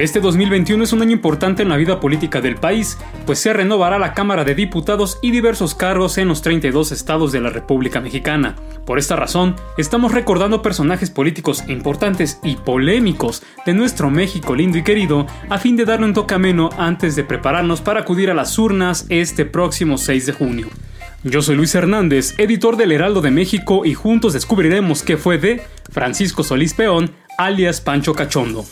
Este 2021 es un año importante en la vida política del país, pues se renovará la Cámara de Diputados y diversos cargos en los 32 estados de la República Mexicana. Por esta razón, estamos recordando personajes políticos importantes y polémicos de nuestro México lindo y querido, a fin de darle un toque ameno antes de prepararnos para acudir a las urnas este próximo 6 de junio. Yo soy Luis Hernández, editor del Heraldo de México, y juntos descubriremos qué fue de Francisco Solís Peón, alias Pancho Cachondo.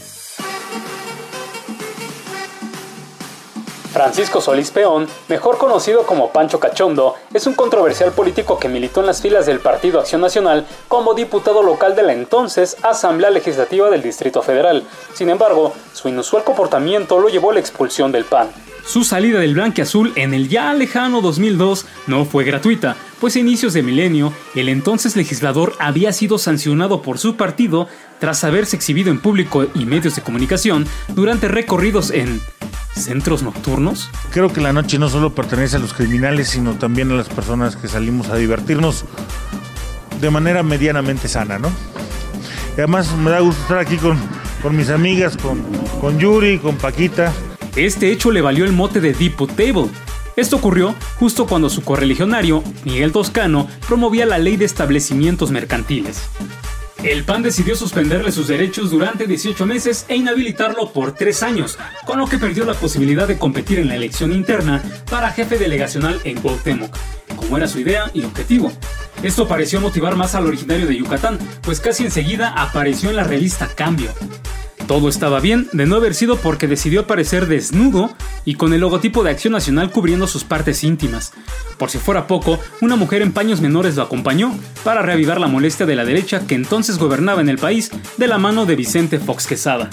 Francisco Solís Peón, mejor conocido como Pancho Cachondo, es un controversial político que militó en las filas del Partido Acción Nacional como diputado local de la entonces Asamblea Legislativa del Distrito Federal. Sin embargo, su inusual comportamiento lo llevó a la expulsión del PAN. Su salida del azul en el ya lejano 2002 no fue gratuita, pues a inicios de milenio, el entonces legislador había sido sancionado por su partido tras haberse exhibido en público y medios de comunicación durante recorridos en centros nocturnos? Creo que la noche no solo pertenece a los criminales, sino también a las personas que salimos a divertirnos de manera medianamente sana, ¿no? Y además me da gusto estar aquí con, con mis amigas, con, con Yuri, con Paquita. Este hecho le valió el mote de Table. Esto ocurrió justo cuando su correligionario, Miguel Toscano, promovía la ley de establecimientos mercantiles. El PAN decidió suspenderle sus derechos durante 18 meses e inhabilitarlo por 3 años, con lo que perdió la posibilidad de competir en la elección interna para jefe delegacional en Cuauhtémoc, como era su idea y objetivo. Esto pareció motivar más al originario de Yucatán, pues casi enseguida apareció en la revista Cambio. Todo estaba bien de no haber sido porque decidió aparecer desnudo y con el logotipo de Acción Nacional cubriendo sus partes íntimas. Por si fuera poco, una mujer en paños menores lo acompañó para reavivar la molestia de la derecha que entonces gobernaba en el país de la mano de Vicente Fox Quesada.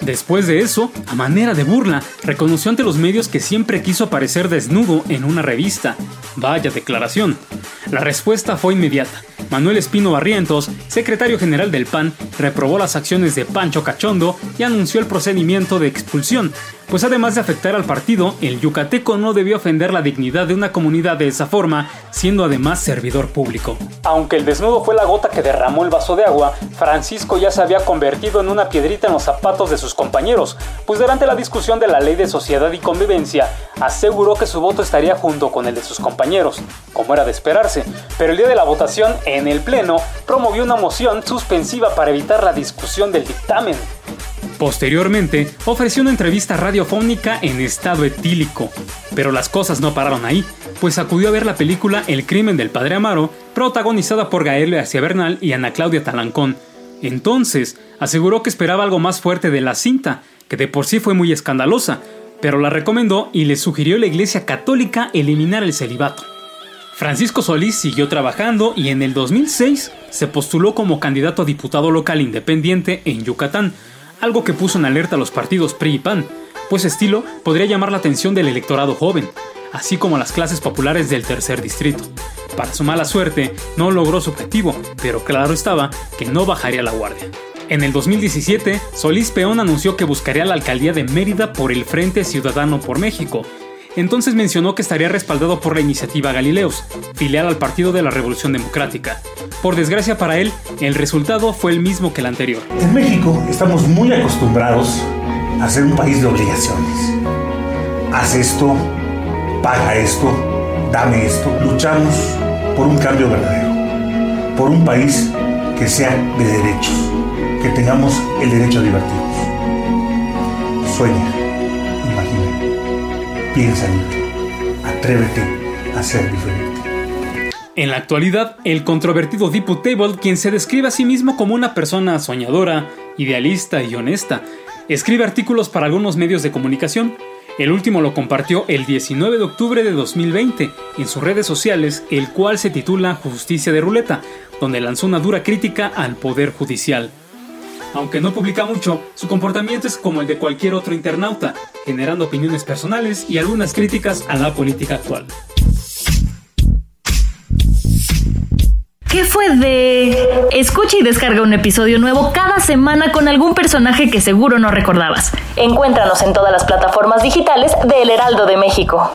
Después de eso, a manera de burla, reconoció ante los medios que siempre quiso aparecer desnudo en una revista. Vaya declaración. La respuesta fue inmediata. Manuel Espino Barrientos, secretario general del PAN, reprobó las acciones de Pancho Cachondo y anunció el procedimiento de expulsión, pues además de afectar al partido, el yucateco no debió ofender la dignidad de una comunidad de esa forma, siendo además servidor público. Aunque el desnudo fue la gota que derramó el vaso de agua, Francisco ya se había convertido en una piedrita en los zapatos de sus compañeros, pues durante la discusión de la ley de sociedad y convivencia, aseguró que su voto estaría junto con el de sus compañeros, como era de esperarse, pero el día de la votación, en el Pleno, promovió una moción suspensiva para evitar la discusión del dictamen. Posteriormente, ofreció una entrevista radiofónica en estado etílico, pero las cosas no pararon ahí, pues acudió a ver la película El crimen del padre Amaro, protagonizada por Gael García Bernal y Ana Claudia Talancón. Entonces, aseguró que esperaba algo más fuerte de la cinta, que de por sí fue muy escandalosa, pero la recomendó y le sugirió a la Iglesia Católica eliminar el celibato. Francisco Solís siguió trabajando y en el 2006 se postuló como candidato a diputado local independiente en Yucatán, algo que puso en alerta a los partidos PRI y PAN, pues estilo podría llamar la atención del electorado joven, así como a las clases populares del tercer distrito. Para su mala suerte, no logró su objetivo, pero claro estaba que no bajaría la guardia. En el 2017, Solís Peón anunció que buscaría la alcaldía de Mérida por el Frente Ciudadano por México. Entonces mencionó que estaría respaldado por la iniciativa Galileos, filial al Partido de la Revolución Democrática. Por desgracia para él, el resultado fue el mismo que el anterior. En México estamos muy acostumbrados a ser un país de obligaciones. Haz esto, paga esto, dame esto. Luchamos por un cambio verdadero, por un país que sea de derechos, que tengamos el derecho a divertirnos. Sueña, piensa libre, atrévete a ser diferente. En la actualidad, el controvertido Diputable, quien se describe a sí mismo como una persona soñadora, idealista y honesta, escribe artículos para algunos medios de comunicación. El último lo compartió el 19 de octubre de 2020 en sus redes sociales, el cual se titula Justicia de Ruleta, donde lanzó una dura crítica al Poder Judicial. Aunque no publica mucho, su comportamiento es como el de cualquier otro internauta, generando opiniones personales y algunas críticas a la política actual. ¿Qué fue de...? Escucha y descarga un episodio nuevo cada semana con algún personaje que seguro no recordabas. Encuéntranos en todas las plataformas digitales de El Heraldo de México.